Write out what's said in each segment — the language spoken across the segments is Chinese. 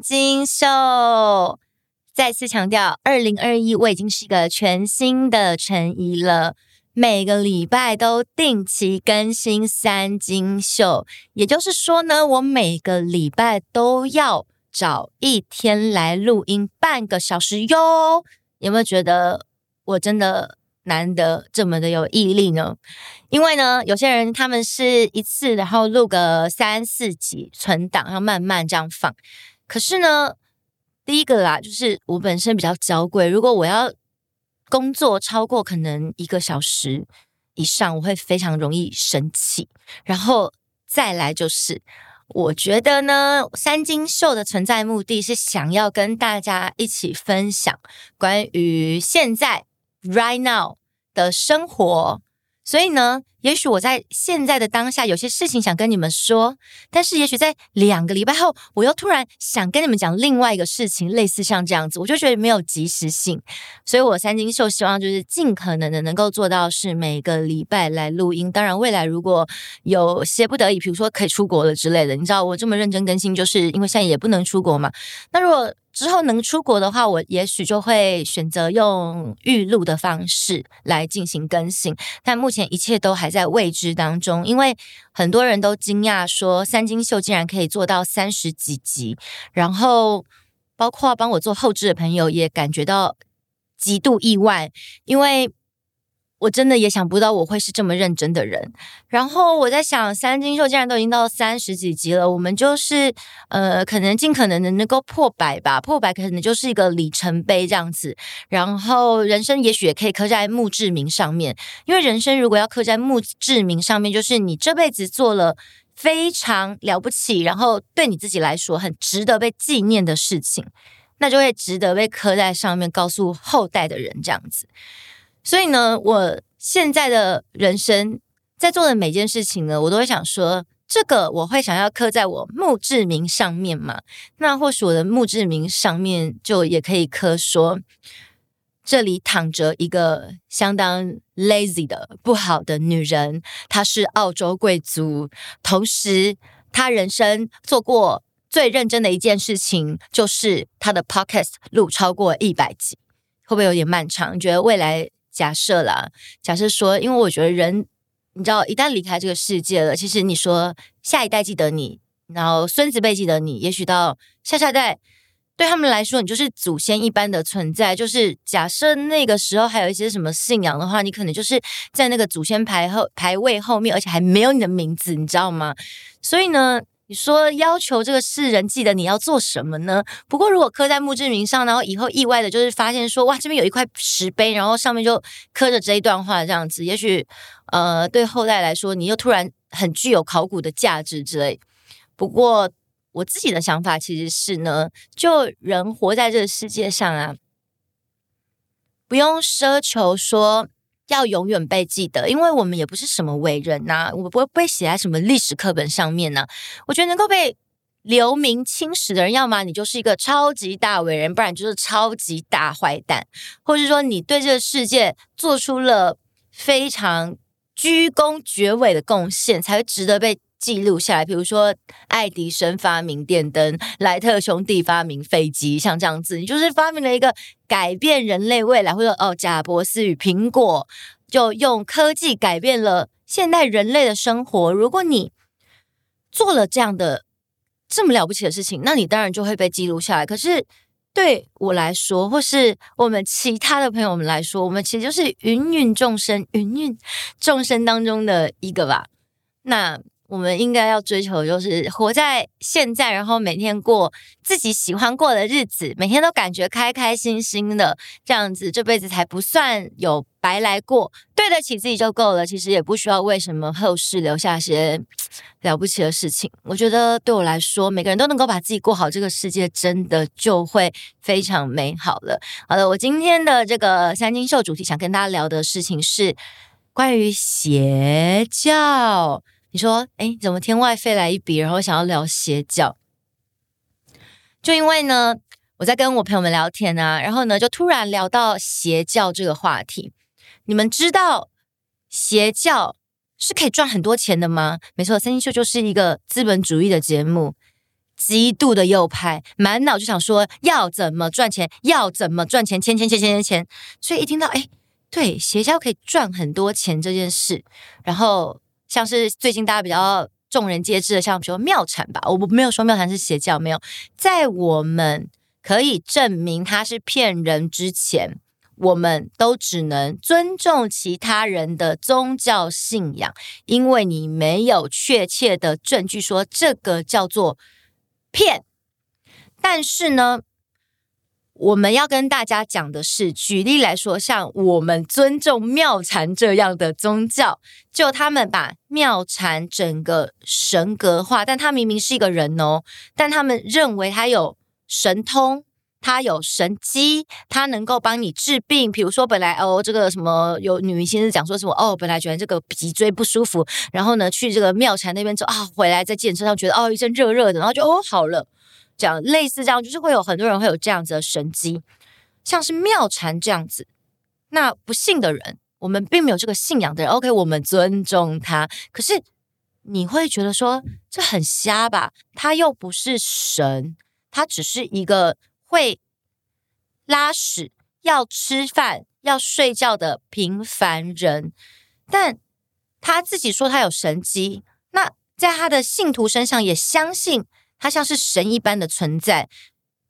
金秀，再次强调，二零二一我已经是一个全新的陈怡了。每个礼拜都定期更新三金秀，也就是说呢，我每个礼拜都要找一天来录音半个小时哟。有没有觉得我真的？难得这么的有毅力呢，因为呢，有些人他们是一次然后录个三四集存档，然后慢慢这样放。可是呢，第一个啦，就是我本身比较娇贵，如果我要工作超过可能一个小时以上，我会非常容易生气。然后再来就是，我觉得呢，三金秀的存在目的是想要跟大家一起分享关于现在。Right now 的生活，所以呢，也许我在现在的当下有些事情想跟你们说，但是也许在两个礼拜后，我又突然想跟你们讲另外一个事情，类似像这样子，我就觉得没有及时性，所以我三金秀希望就是尽可能的能够做到是每个礼拜来录音。当然，未来如果有些不得已，比如说可以出国了之类的，你知道我这么认真更新，就是因为现在也不能出国嘛。那如果之后能出国的话，我也许就会选择用预录的方式来进行更新。但目前一切都还在在未知当中，因为很多人都惊讶说三金秀竟然可以做到三十几集，然后包括帮我做后置的朋友也感觉到极度意外，因为。我真的也想不到我会是这么认真的人。然后我在想，三金秀既然都已经到三十几集了，我们就是呃，可能尽可能的能够破百吧。破百可能就是一个里程碑这样子。然后人生也许也可以刻在墓志铭上面，因为人生如果要刻在墓志铭上面，就是你这辈子做了非常了不起，然后对你自己来说很值得被纪念的事情，那就会值得被刻在上面，告诉后代的人这样子。所以呢，我现在的人生在做的每件事情呢，我都会想说，这个我会想要刻在我墓志铭上面嘛。那或许我的墓志铭上面就也可以刻说，这里躺着一个相当 lazy 的不好的女人，她是澳洲贵族，同时她人生做过最认真的一件事情，就是她的 podcast 录超过一百集，会不会有点漫长？你觉得未来？假设啦，假设说，因为我觉得人，你知道，一旦离开这个世界了，其实你说下一代记得你，然后孙子辈记得你，也许到下下代，对他们来说，你就是祖先一般的存在。就是假设那个时候还有一些什么信仰的话，你可能就是在那个祖先牌后牌位后面，而且还没有你的名字，你知道吗？所以呢。你说要求这个世人记得你要做什么呢？不过如果刻在墓志铭上，然后以后意外的就是发现说，哇，这边有一块石碑，然后上面就刻着这一段话，这样子，也许呃对后代来说，你又突然很具有考古的价值之类。不过我自己的想法其实是呢，就人活在这个世界上啊，不用奢求说。要永远被记得，因为我们也不是什么伟人呐、啊，我不会被写在什么历史课本上面呢、我觉得能够被留名青史的人，要么你就是一个超级大伟人，不然就是超级大坏蛋，或是说你对这个世界做出了非常鞠躬绝伟的贡献，才会值得被。记录下来，比如说爱迪生发明电灯，莱特兄弟发明飞机，像这样子，你就是发明了一个改变人类未来，或者哦，贾伯斯与苹果就用科技改变了现代人类的生活。如果你做了这样的这么了不起的事情，那你当然就会被记录下来。可是对我来说，或是我们其他的朋友们来说，我们其实就是芸芸众生，芸芸众生当中的一个吧。那。我们应该要追求，就是活在现在，然后每天过自己喜欢过的日子，每天都感觉开开心心的，这样子这辈子才不算有白来过，对得起自己就够了。其实也不需要为什么后世留下些了不起的事情。我觉得对我来说，每个人都能够把自己过好，这个世界真的就会非常美好了。好了，我今天的这个三金秀主题想跟大家聊的事情是关于邪教。说，哎，怎么天外飞来一笔，然后想要聊邪教？就因为呢，我在跟我朋友们聊天啊，然后呢，就突然聊到邪教这个话题。你们知道邪教是可以赚很多钱的吗？没错，三星秀就是一个资本主义的节目，极度的右派，满脑就想说要怎么赚钱，要怎么赚钱，钱钱钱钱钱钱。所以一听到哎，对，邪教可以赚很多钱这件事，然后像是最近大家比较众人皆知的，像比如说庙产吧，我没有说庙产是邪教，没有，在我们可以证明它是骗人之前。我们都只能尊重其他人的宗教信仰，因为你没有确切的证据说这个叫做骗。但是呢，我们要跟大家讲的是，举例来说，像我们尊重庙禅这样的宗教，就他们把庙禅整个神格化，但他明明是一个人哦，但他们认为他有神通。他有神机，他能够帮你治病。比如说，本来哦，这个什么有女明星是讲说什么哦，本来觉得这个脊椎不舒服，然后呢去这个庙禅那边之后啊，回来在健身上觉得哦一阵热热的，然后就哦好了。这样类似这样，就是会有很多人会有这样子的神迹，像是妙禅这样子。那不信的人，我们并没有这个信仰的人，OK，我们尊重他。可是你会觉得说这很瞎吧？他又不是神，他只是一个。会拉屎、要吃饭、要睡觉的平凡人，但他自己说他有神迹，那在他的信徒身上也相信他像是神一般的存在，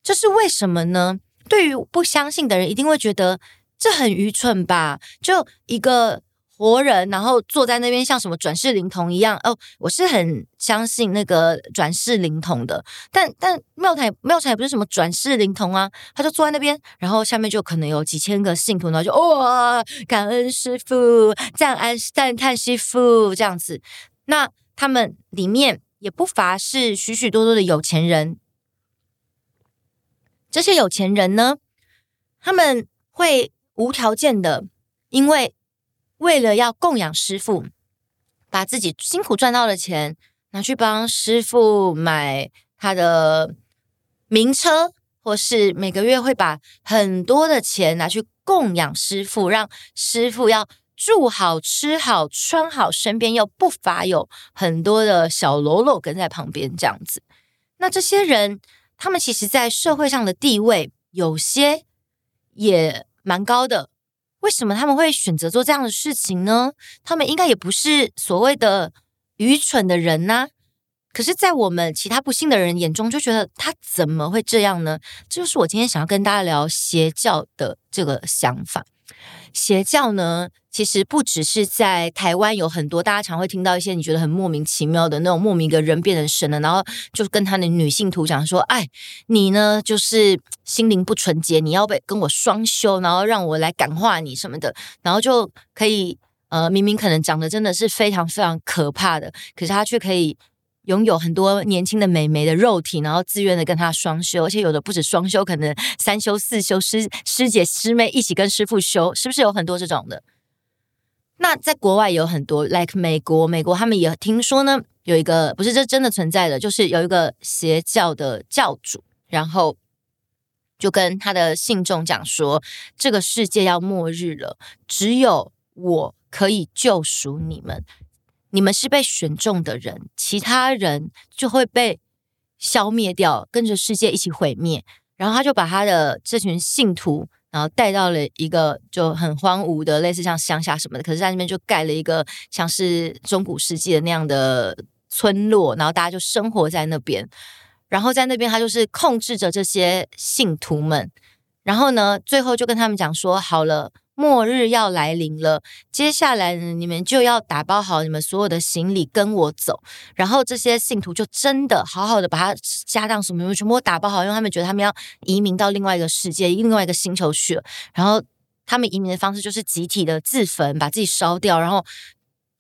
这是为什么呢？对于不相信的人，一定会觉得这很愚蠢吧？就一个。活人，然后坐在那边像什么转世灵童一样哦，我是很相信那个转世灵童的，但但妙台妙台也不是什么转世灵童啊，他就坐在那边，然后下面就可能有几千个信徒，然后就哇、感恩师父，赞安赞叹师父这样子，那他们里面也不乏是许许多多的有钱人，这些有钱人呢，他们会无条件的，因为。为了要供养师傅，把自己辛苦赚到的钱拿去帮师傅买他的名车，或是每个月会把很多的钱拿去供养师傅，让师傅要住好、吃好、穿好，身边又不乏有很多的小喽啰跟在旁边这样子。那这些人，他们其实在社会上的地位有些也蛮高的。为什么他们会选择做这样的事情呢？他们应该也不是所谓的愚蠢的人呐、可是，在我们其他不幸的人眼中，就觉得他怎么会这样呢？这就是我今天想要跟大家聊邪教的这个想法。邪教呢，其实不只是在台湾有很多，大家常会听到一些你觉得很莫名其妙的那种莫名的人变成神了，然后就跟他的女性徒讲说：“哎，你呢就是心灵不纯洁，你要被跟我双修，然后让我来感化你什么的，然后就可以呃，明明可能长得真的是非常非常可怕的，可是他却可以。”拥有很多年轻的美眉的肉体，然后自愿的跟他双修，而且有的不止双修，可能三修四修，师师姐师妹一起跟师父修，是不是有很多这种的？那在国外有很多，like 美国，美国他们也听说呢，有一个不是这真的存在的，就是有一个邪教的教主，然后就跟他的信众讲说，这个世界要末日了，只有我可以救赎你们。你们是被选中的人，其他人就会被消灭掉，跟着世界一起毁灭。然后他就把他的这群信徒，然后带到了一个就很荒芜的，类似像乡下什么的。可是，在那边就盖了一个像是中古世纪的那样的村落，然后大家就生活在那边。然后在那边，他就是控制着这些信徒们。然后呢，最后就跟他们讲说：“好了。”末日要来临了，接下来呢，你们就要打包好你们所有的行李跟我走。然后这些信徒就真的好好的把他家当什么什么全部打包好，因为他们觉得他们要移民到另外一个世界、另外一个星球去了。然后他们移民的方式就是集体的自焚，把自己烧掉，然后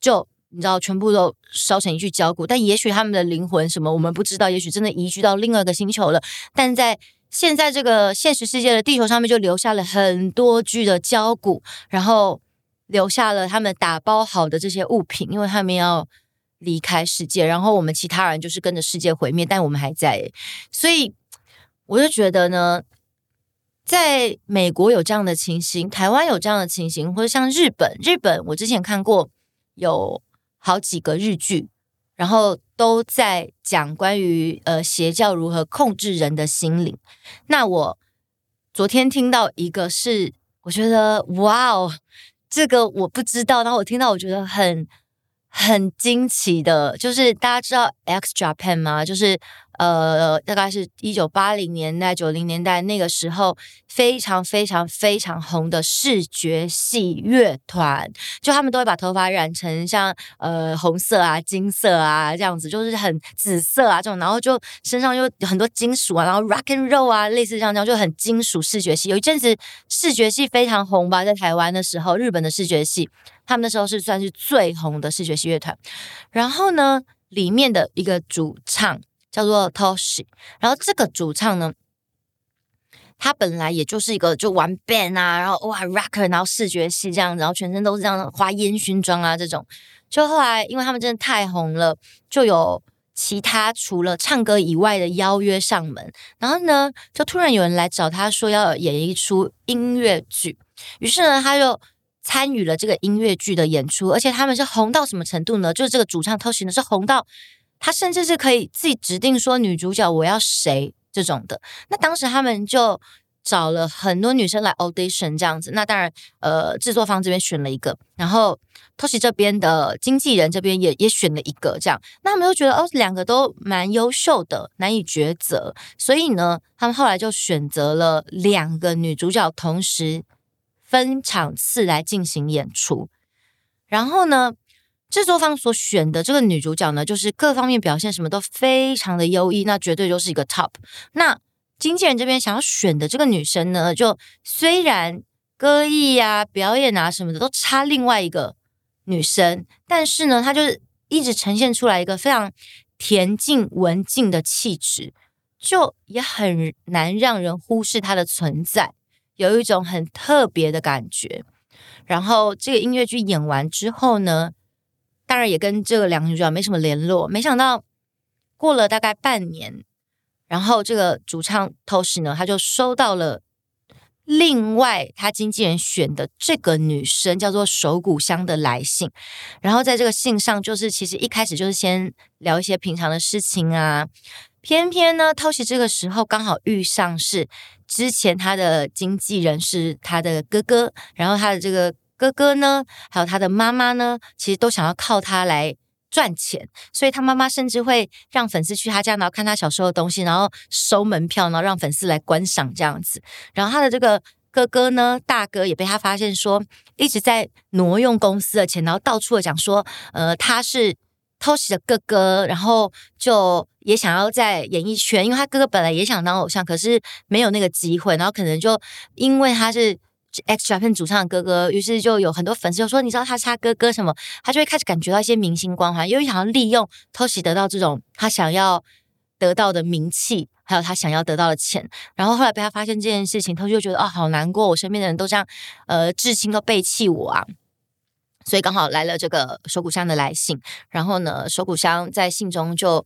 就你知道全部都烧成一具焦骨。但也许他们的灵魂什么我们不知道，也许真的移居到另外一个星球了。但在现在这个现实世界的地球上面，就留下了很多具的焦骨，然后留下了他们打包好的这些物品，因为他们要离开世界，然后我们其他人就是跟着世界毁灭，但我们还在。所以我就觉得呢，在美国有这样的情形，台湾有这样的情形，或者像日本，日本我之前看过有好几个日剧，然后都在讲关于呃邪教如何控制人的心灵。那我昨天听到一个是，我觉得哇哦，这个我不知道，然后我听到我觉得很很惊奇的，就是大家知道 X Japan 吗？就是。呃，大概是一九八零年代、九零年代那个时候，非常非常非常红的视觉系乐团，就他们都会把头发染成像呃红色啊、金色啊这样子，就是很紫色啊这种，然后就身上又有很多金属啊，然后 rock and roll 啊，类似这样这样，就很金属视觉系。有一阵子视觉系非常红吧，在台湾的时候，日本的视觉系，他们那时候是算是最红的视觉系乐团。然后呢，里面的一个主唱。叫做 Toshi，然后这个主唱呢，他本来也就是一个就玩 band 啊，然后哇 rocker，然后视觉系这样，然后全身都是这样花烟熏妆啊这种。就后来因为他们真的太红了，就有其他除了唱歌以外的邀约上门。然后呢，就突然有人来找他说要演一出音乐剧，于是呢，他就参与了这个音乐剧的演出。而且他们是红到什么程度呢？就是这个主唱 Toshi 呢是红到。他甚至是可以自己指定说女主角我要谁这种的。那当时他们就找了很多女生来 audition 这样子。那当然，呃，制作方这边选了一个，然后偷袭这边的经纪人这边也也选了一个这样。那他们又觉得哦，两个都蛮优秀的，难以抉择。所以呢，他们后来就选择了两个女主角同时分场次来进行演出。然后呢，制作方所选的这个女主角呢，就是各方面表现什么都非常的优异，那绝对就是一个 top。那经纪人这边想要选的这个女生呢，就虽然歌艺啊、表演啊什么的都差另外一个女生，但是呢，她就是一直呈现出来一个非常恬静文静的气质，就也很难让人忽视她的存在，有一种很特别的感觉。然后这个音乐剧演完之后呢，当然也跟这个两个女主角没什么联络，没想到过了大概半年，然后这个主唱涛喜呢，他就收到了另外他经纪人选的这个女生叫做手谷香的来信，然后在这个信上，就是其实一开始就是先聊一些平常的事情啊，偏偏呢涛喜这个时候刚好遇上是之前他的经纪人是他的哥哥，然后他的这个。哥哥呢，还有他的妈妈呢，其实都想要靠他来赚钱，所以他妈妈甚至会让粉丝去他家，然后看他小时候的东西，然后收门票，然后让粉丝来观赏这样子。然后他的这个哥哥呢，大哥也被他发现说一直在挪用公司的钱，然后到处的讲说，呃，他是偷袭的哥哥，然后就也想要在演艺圈，因为他哥哥本来也想当偶像，可是没有那个机会，然后可能就因为他是。X 张片主唱的哥哥，于是就有很多粉丝就说：“你知道他是他哥哥什么？”他就会开始感觉到一些明星光环，因为想要利用偷袭得到这种他想要得到的名气，还有他想要得到的钱。然后后来被他发现这件事情他就觉得：“哦，好难过，我身边的人都这样，呃，至亲都背弃我啊！”所以刚好来了这个手谷香的来信。然后呢，手谷香在信中就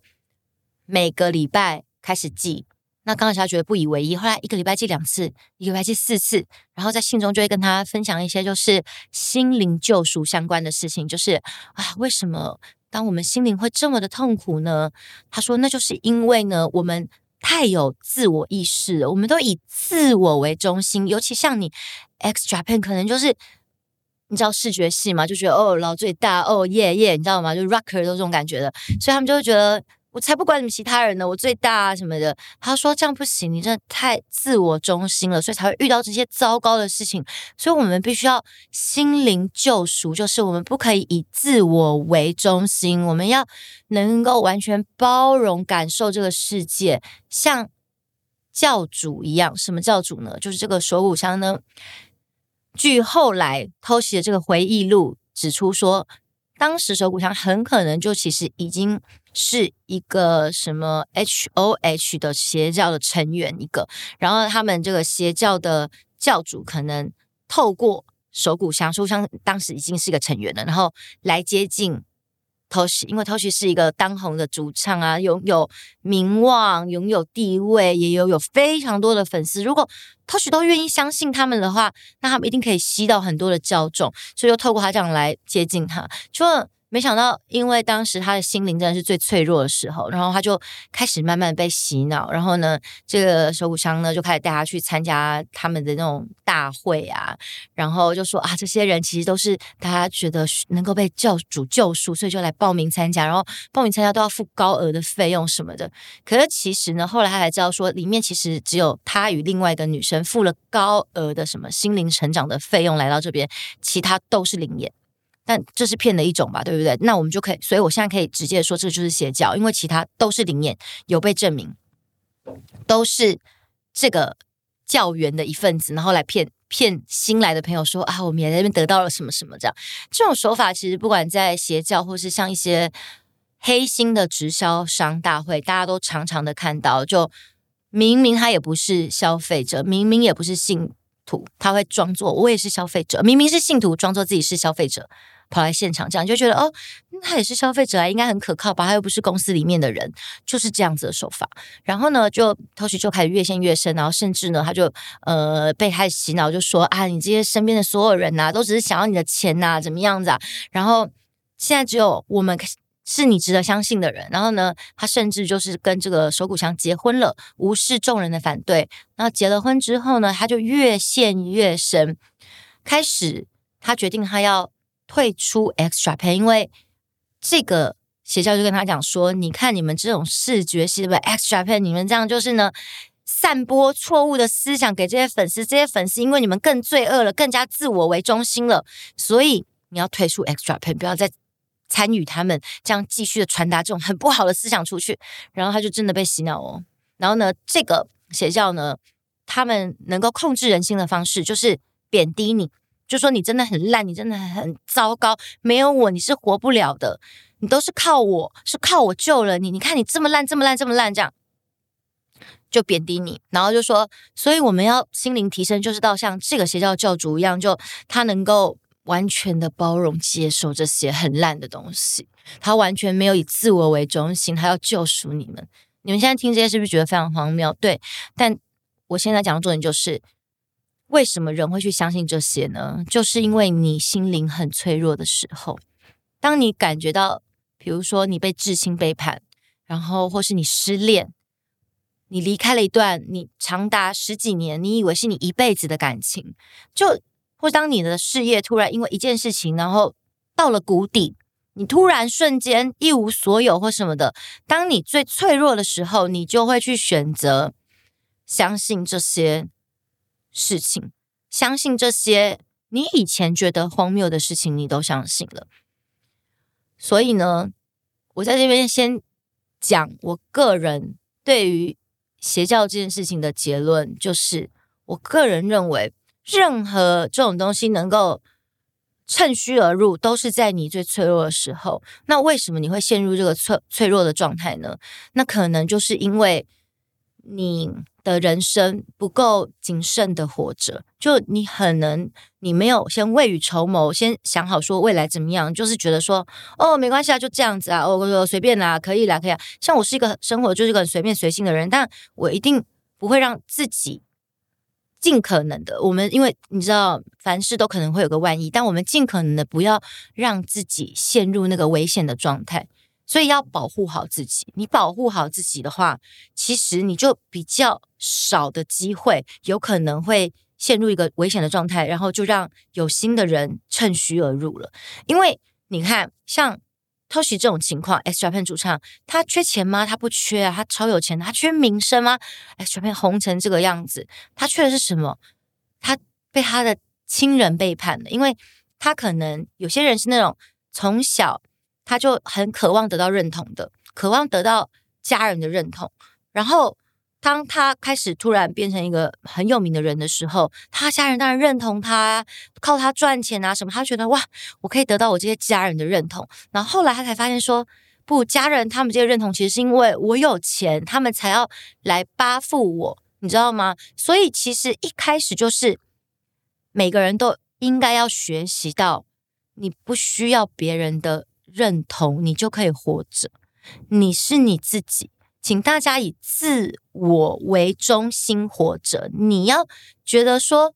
每个礼拜开始寄。那刚开始他觉得不以为意，后来一个礼拜寄两次，一个礼拜寄四次，然后在信中就会跟他分享一些就是心灵救赎相关的事情，就是啊，为什么当我们心灵会这么的痛苦呢？他说，那就是因为呢，我们太有自我意识了，我们都以自我为中心，尤其像你 X Japan 可能就是你知道视觉系嘛，就觉得哦老最大哦耶耶，你知道吗？就 rocker 都这种感觉的，所以他们就会觉得。我才不管你们其他人呢，我最大啊什么的。他说这样不行，你真的太自我中心了，所以才会遇到这些糟糕的事情。所以我们必须要心灵救赎，就是我们不可以以自我为中心，我们要能够完全包容、感受这个世界，像教主一样。什么教主呢？就是这个手骨香呢。据后来偷袭的这个回忆录指出说，当时手谷香很可能就其实已经。是一个什么 H O H 的邪教的成员一个，然后他们这个邪教的教主可能透过手谷香，手谷香当时已经是一个成员了，然后来接近 Toshi，因为 Toshi 是一个当红的主唱啊，拥有名望，拥有地位，也有有非常多的粉丝。如果 Toshi 都愿意相信他们的话，那他们一定可以吸到很多的教众，所以就透过他这样来接近他，除了。没想到，因为当时他的心灵真的是最脆弱的时候，然后他就开始慢慢被洗脑。然后呢，这个手骨商呢就开始带他去参加他们的那种大会啊，然后就说啊，这些人其实都是他觉得能够被教主救赎，所以就来报名参加。然后报名参加都要付高额的费用什么的。可是其实呢，后来他才知道说，里面其实只有他与另外一个女生付了高额的什么心灵成长的费用来到这边，其他都是灵验。但这是骗的一种吧，对不对？那我们就可以，所以我现在可以直接说，这就是邪教，因为其他都是灵验，有被证明，都是这个教员的一份子，然后来骗骗新来的朋友说啊，我们也在那边得到了什么什么这样。这种手法其实不管在邪教，或是像一些黑心的直销商大会，大家都常常的看到，就明明他也不是消费者，明明也不是信徒，他会装作我也是消费者，明明是信徒，装作自己是消费者。跑来现场，这样就觉得哦，他也是消费者啊，应该很可靠吧？他又不是公司里面的人，就是这样子的手法。然后呢，就 Toshi 就开始越陷越深，然后甚至呢，他就呃被他洗脑，就说啊，你这些身边的所有人呐、都只是想要你的钱呐、怎么样子啊？然后现在只有我们是你值得相信的人。然后呢，他甚至就是跟这个手鼓乡结婚了，无视众人的反对。然后结了婚之后呢，他就越陷越深，开始他决定他要。退出 XJAPAN，因为这个邪教就跟他讲说：“你看你们这种视觉系的 XJAPAN，你们这样就是呢，散播错误的思想给这些粉丝。这些粉丝因为你们更罪恶了，更加自我为中心了，所以你要退出 XJAPAN，不要再参与他们，这样继续的传达这种很不好的思想出去。”然后他就真的被洗脑哦。然后呢，这个邪教呢，他们能够控制人心的方式就是贬低你。就说你真的很烂，你真的很糟糕，没有我你是活不了的，你都是靠我，是靠我救了你。你看你这么烂，这么烂，这么烂，这样就贬低你，然后就说，所以我们要心灵提升，就是到像这个邪教教主一样，就他能够完全的包容接受这些很烂的东西，他完全没有以自我为中心，他要救赎你们。你们现在听这些是不是觉得非常荒谬？对，但我现在讲的重点就是。为什么人会去相信这些呢？就是因为你心灵很脆弱的时候，当你感觉到，比如说你被至亲背叛，然后或是你失恋，你离开了一段你长达十几年，你以为是你一辈子的感情，就或当你的事业突然因为一件事情，然后到了谷底，你突然瞬间一无所有或什么的，当你最脆弱的时候，你就会去选择相信这些。事情，相信这些你以前觉得荒谬的事情，你都相信了。所以呢，我在这边先讲我个人对于邪教这件事情的结论，就是我个人认为，任何这种东西能够趁虚而入，都是在你最脆弱的时候。那为什么你会陷入这个脆脆弱的状态呢？那可能就是因为你。的人生不够谨慎的活着，就你可能你没有先未雨绸缪，先想好说未来怎么样，就是觉得说哦没关系啊，就这样子啊，哦随便啦，可以啦，可以啊。像我是一个生活就是个很随便随性的人，但我一定不会让自己尽可能的，我们因为你知道凡事都可能会有个万一，但我们尽可能的不要让自己陷入那个危险的状态。所以要保护好自己。你保护好自己的话，其实你就比较少的机会，有可能会陷入一个危险的状态，然后就让有心的人趁虚而入了。因为你看，像偷袭这种情况，XJAPAN 主唱，他缺钱吗？他不缺啊，他超有钱。他缺名声吗？XJAPAN 红成这个样子，他缺的是什么？他被他的亲人背叛了，因为他可能有些人是那种从小。他就很渴望得到认同的，渴望得到家人的认同。然后，当他开始突然变成一个很有名的人的时候，他家人当然认同他，靠他赚钱啊什么。他觉得哇，我可以得到我这些家人的认同。然后后来他才发现说，不，家人他们这些认同其实是因为我有钱，他们才要来巴附我，你知道吗？所以其实一开始就是每个人都应该要学习到，你不需要别人的。认同你就可以活着，你是你自己，请大家以自我为中心活着。你要觉得说，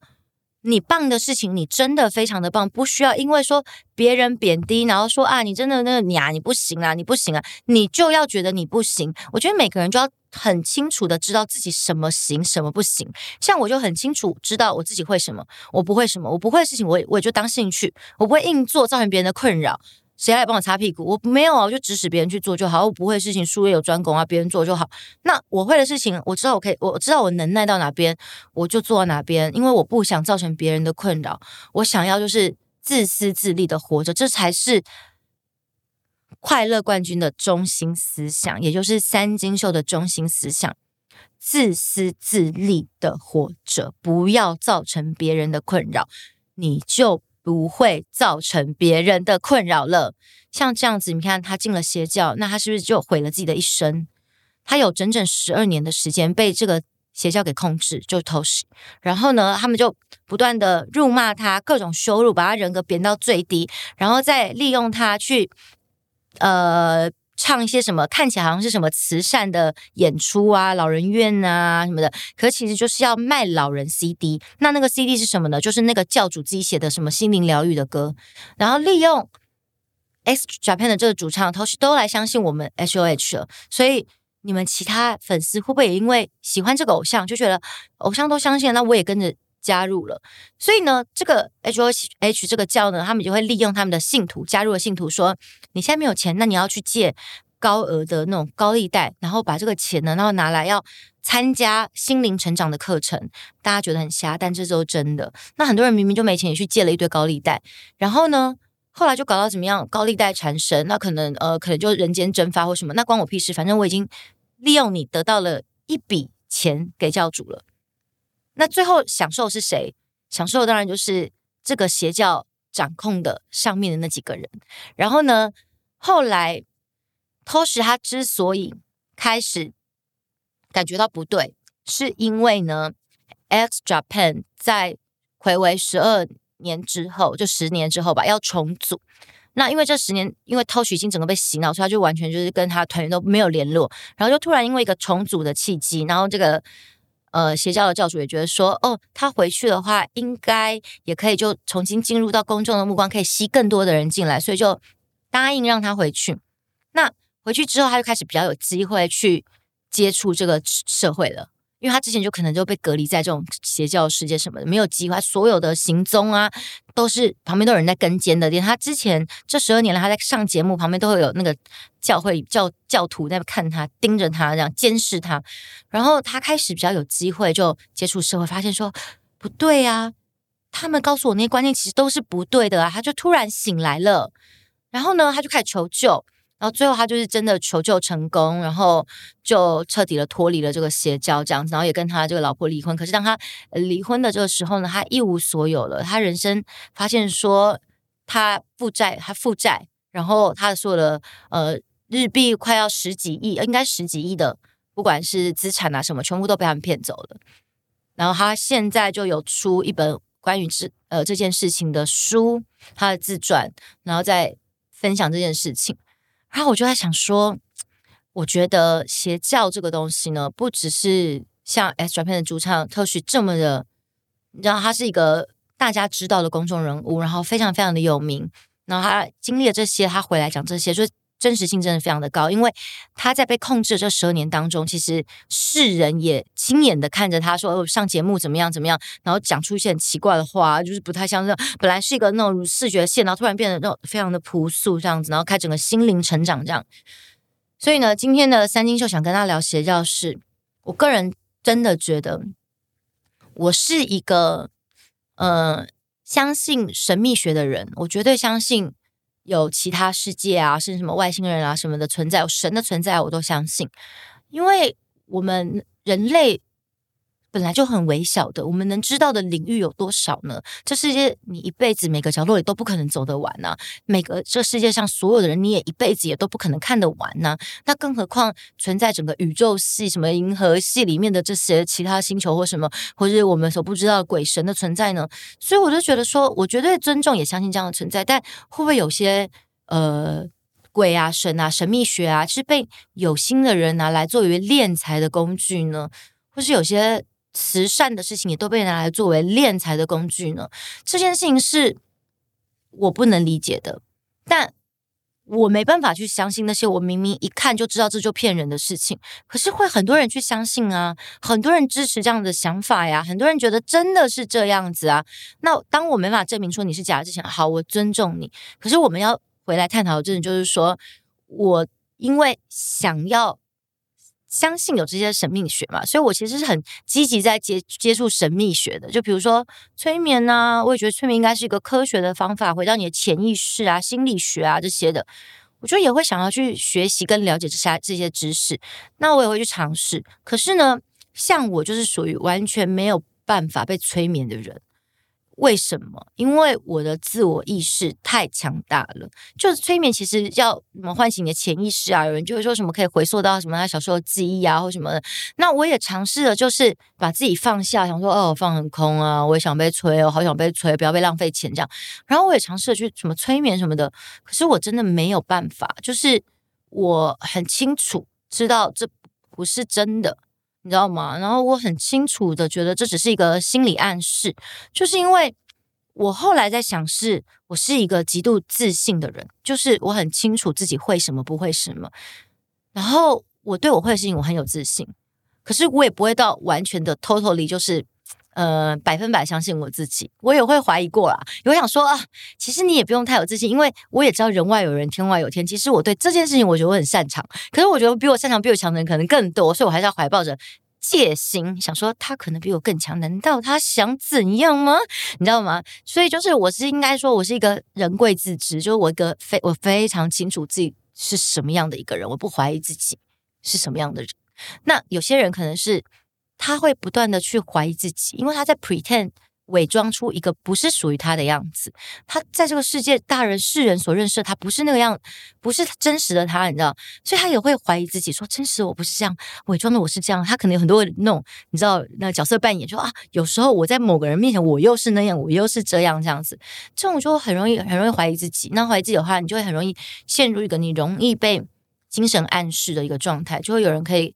你棒的事情，你真的非常的棒，不需要因为说别人贬低，然后说啊，你真的那个你啊，你不行啊，你不行啊，你就要觉得你不行。我觉得每个人就要很清楚的知道自己什么行，什么不行。像我就很清楚知道我自己会什么，我不会什么，我不会事情我我也就当兴趣，我不会硬做，造成别人的困扰。谁来帮我擦屁股？我没有啊，我就指使别人去做就好。我不会的事情，术业有专攻啊，别人做就好。那我会的事情，我知道我可以，我知道我能耐到哪边，我就做到哪边。因为我不想造成别人的困扰，我想要就是自私自利的活着，这才是快乐冠军的中心思想，也就是三金秀的中心思想：自私自利的活着，不要造成别人的困扰，你就。不会造成别人的困扰了。像这样子，你看他进了邪教，那他是不是就毁了自己的一生？他有整整十二年的时间被这个邪教给控制，就偷食。然后呢，他们就不断的辱骂他，各种羞辱，把他人格贬到最低，然后再利用他去，呃。唱一些什么看起来好像是什么慈善的演出啊，老人院啊什么的，可其实就是要卖老人 CD。那那个 CD 是什么呢？就是那个教主自己写的什么心灵疗愈的歌，然后利用 X Japan 的这个主唱同时都来相信我们 HOH 了。所以你们其他粉丝会不会也因为喜欢这个偶像，就觉得偶像都相信，那我也跟着加入了？所以呢，这个 HOH 这个教呢，他们就会利用他们的信徒加入的信徒说。你现在没有钱，那你要去借高额的那种高利贷，然后把这个钱呢，然后拿来要参加心灵成长的课程。大家觉得很瞎，但这都是真的。那很多人明明就没钱，也去借了一堆高利贷，然后呢，后来就搞到怎么样？高利贷缠身，那可能呃，可能就人间蒸发或什么，那关我屁事。反正我已经利用你得到了一笔钱给教主了。那最后享受是谁？享受当然就是这个邪教掌控的上面的那几个人。然后呢？后来，Toshi 他之所以开始感觉到不对，是因为呢，X Japan 在回违十二年之后，就十年之后吧，要重组。那因为这十年，因为 Toshi 已经整个被洗脑，所以他就完全就是跟他团员都没有联络。然后就突然因为一个重组的契机，然后这个呃邪教的教主也觉得说，哦，他回去的话，应该也可以就重新进入到公众的目光，可以吸更多的人进来，所以就。答应让他回去，那回去之后他就开始比较有机会去接触这个社会了，因为他之前就可能就被隔离在这种邪教世界什么的，没有机会，所有的行踪啊都是旁边都有人在跟监的。连他之前这十二年来，他在上节目旁边都会有那个教会教教徒在看他，盯着他这样监视他，然后他开始比较有机会就接触社会，发现说不对啊，他们告诉我那些观念其实都是不对的啊，他就突然醒来了。然后呢，他就开始求救，然后最后他就是真的求救成功，然后就彻底的脱离了这个邪教，这样子，然后也跟他这个老婆离婚。可是当他离婚的这个时候呢，他一无所有了，他人生发现说他负债，他负债，然后他的所有的呃日币快要十几亿，应该十几亿的，不管是资产啊什么，全部都被他们骗走了。然后他现在就有出一本关于这呃这件事情的书，他的自传，然后在。分享这件事情，然后我就在想说，我觉得邪教这个东西呢，不只是像 S 转片的主唱特许这么的，你知道他是一个大家知道的公众人物，然后非常非常的有名，然后他经历了这些，他回来讲这些，就。真实性真的非常的高，因为他在被控制的这十二年当中，其实世人也亲眼的看着他说，哦，上节目怎么样怎么样，然后讲出一些很奇怪的话，就是不太像这样，本来是一个那种视觉线，然后突然变得那种非常的朴素这样子，然后开整个心灵成长这样。所以呢，今天的三金秀想跟他聊邪教是，我个人真的觉得，我是一个呃相信神秘学的人，我绝对相信。有其他世界啊，甚至什么外星人啊什么的存在，神的存在，我都相信，因为我们人类本来就很微小的，我们能知道的领域有多少呢？这世界你一辈子每个角落里都不可能走得完呐、每个这世界上所有的人你也一辈子也都不可能看得完呐、那更何况存在整个宇宙系、什么银河系里面的这些其他星球或什么，或是我们所不知道的鬼神的存在呢？所以我就觉得说，我绝对尊重也相信这样的存在，但会不会有些呃鬼啊、神啊、神秘学啊，是被有心的人拿来作为敛财的工具呢？或是有些？慈善的事情也都被拿来作为敛财的工具呢？这件事情是我不能理解的，但我没办法去相信那些我明明一看就知道这就骗人的事情，可是会很多人去相信啊，很多人支持这样的想法呀，很多人觉得真的是这样子啊。那当我没法证明说你是假的之前，好，我尊重你。可是我们要回来探讨的，真的就是说我因为想要。相信有这些神秘学嘛，所以我其实是很积极在接接触神秘学的。就比如说催眠呐、啊，我也觉得催眠应该是一个科学的方法，回到你的潜意识啊、心理学啊这些的，我觉得也会想要去学习跟了解这些这些知识。那我也会去尝试。可是呢，像我就是属于完全没有办法被催眠的人。为什么？因为我的自我意识太强大了。就是催眠，其实要什么唤醒你的潜意识啊？有人就会说什么可以回溯到什么他小时候的记忆啊，或什么的。那我也尝试了，就是把自己放下，想说哦，放很空啊，我也想被催哦，好想被催，不要被浪费钱这样。然后我也尝试了去什么催眠什么的，可是我真的没有办法。就是我很清楚知道这不是真的。你知道吗？然后我很清楚的觉得这只是一个心理暗示，就是因为我后来在想是，我是一个极度自信的人，就是我很清楚自己会什么不会什么，然后我对我会的事情我很有自信，可是我也不会到完全的 totally 就是。呃，百分百相信我自己，我也会怀疑过啦。我想说啊，其实你也不用太有自信，因为我也知道人外有人，天外有天。其实我对这件事情，我觉得我很擅长。可是我觉得比我擅长、比我强的人可能更多，所以我还是要怀抱着戒心，想说他可能比我更强。难道他想怎样吗？你知道吗？所以就是我是应该说，我是一个人贵自知，就是我一个非我非常清楚自己是什么样的一个人，我不怀疑自己是什么样的人。那有些人可能是。他会不断的去怀疑自己，因为他在 pretend 伪装出一个不是属于他的样子。他在这个世界，大人世人所认识的他不是那个样，不是真实的他，你知道？所以他也会怀疑自己，说真实我不是这样，伪装的我是这样。他可能有很多那种，你知道，那角色扮演，说啊，有时候我在某个人面前，我又是那样，我又是这样，这样子，这种就很容易，很容易怀疑自己。那怀疑自己的话，你就会很容易陷入一个你容易被精神暗示的一个状态，就会有人可以。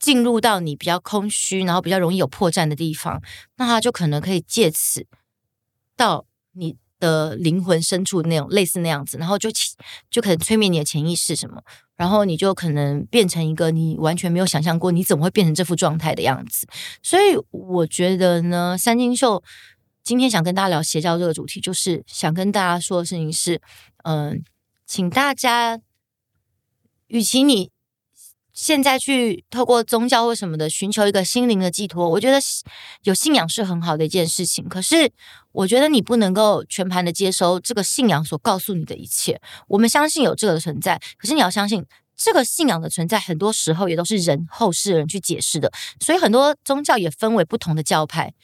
进入到你比较空虚，然后比较容易有破绽的地方，那他就可能可以借此到你的灵魂深处那种类似那样子，然后就就可能催眠你的潜意识什么，然后你就可能变成一个你完全没有想象过你怎么会变成这副状态的样子。所以我觉得呢，三金秀今天想跟大家聊邪教这个主题，就是想跟大家说的事情是，嗯、请大家，与其你。现在去透过宗教或什么的寻求一个心灵的寄托，我觉得有信仰是很好的一件事情。可是，我觉得你不能够全盘的接收这个信仰所告诉你的一切。我们相信有这个的存在，可是你要相信这个信仰的存在，很多时候也都是人后世的人去解释的。所以，很多宗教也分为不同的教派，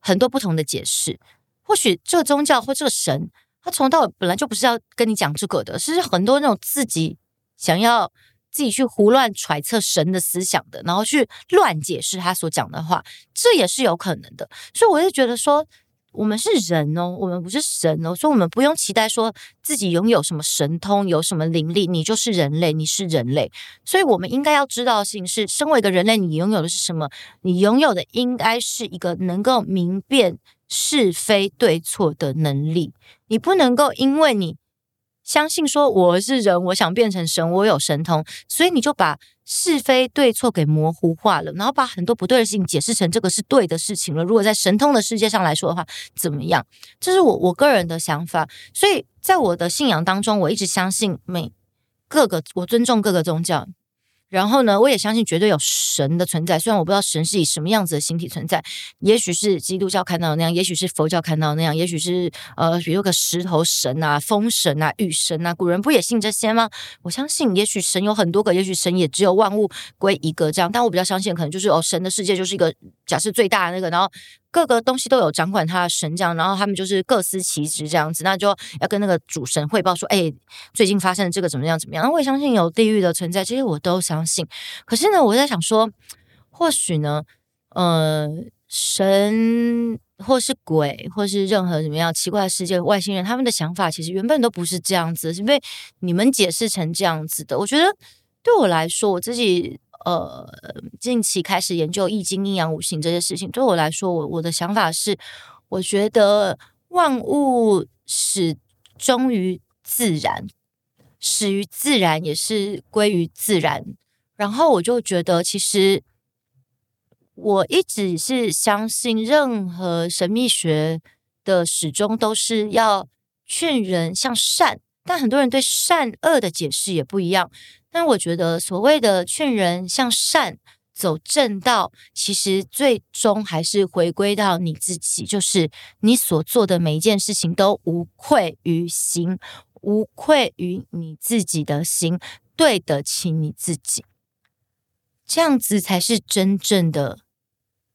很多不同的解释。或许这个宗教或这个神，他从到本来就不是要跟你讲这个的，是很多那种自己想要。自己去胡乱揣测神的思想的，然后去乱解释他所讲的话，这也是有可能的。所以我就觉得说，我们是人哦，我们不是神哦，所以我们不用期待说自己拥有什么神通，有什么灵力，你就是人类，你是人类。所以我们应该要知道的事情是，身为一个人类，你拥有的是什么？你拥有的应该是一个能够明辨是非对错的能力。你不能够因为你。相信说我是人，我想变成神，我有神通，所以你就把是非对错给模糊化了，然后把很多不对的事情解释成这个是对的事情了。如果在神通的世界上来说的话，怎么样？这是我我个人的想法。所以在我的信仰当中，我一直相信每各个，我尊重各个宗教。然后呢，我也相信绝对有神的存在，虽然我不知道神是以什么样子的形体存在，也许是基督教看到的那样，也许是佛教看到的那样，也许是呃，比如个石头神啊、风神啊、雨神啊，古人不也信这些吗？我相信，也许神有很多个，也许神也只有万物归一个这样，但我比较相信，可能就是哦，神的世界就是一个假设最大的那个，然后。各个东西都有掌管他的神这样，然后他们就是各司其职这样子，那就要跟那个主神汇报说，哎，最近发生的这个怎么样怎么样？我也相信有地狱的存在，这些我都相信。可是呢，我在想说，或许呢，呃，神或是鬼，或是任何什么样奇怪的世界外星人，他们的想法其实原本都不是这样子，是被你们解释成这样子的。我觉得对我来说，我自己呃近期开始研究易经、阴阳五行这些事情，对我来说，我我的想法是，我觉得万物始终于自然，始于自然，也是归于自然。然后我就觉得，其实我一直是相信，任何神秘学的始终都是要劝人向善。但很多人对善恶的解释也不一样。但我觉得，所谓的劝人向善、走正道，其实最终还是回归到你自己，就是你所做的每一件事情都无愧于心，无愧于你自己的心，对得起你自己。这样子才是真正的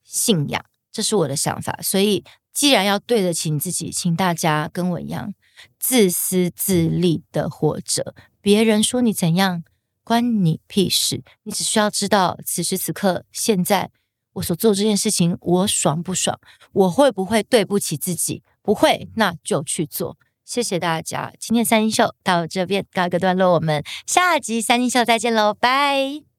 信仰，这是我的想法。所以，既然要对得起你自己，请大家跟我一样，自私自利的活着。别人说你怎样，关你屁事。你只需要知道，此时此刻，现在我所做这件事情，我爽不爽？我会不会对不起自己？不会，那就去做。谢谢大家，今天三星秀到这边告一个段落，我们下集三星秀再见喽，拜。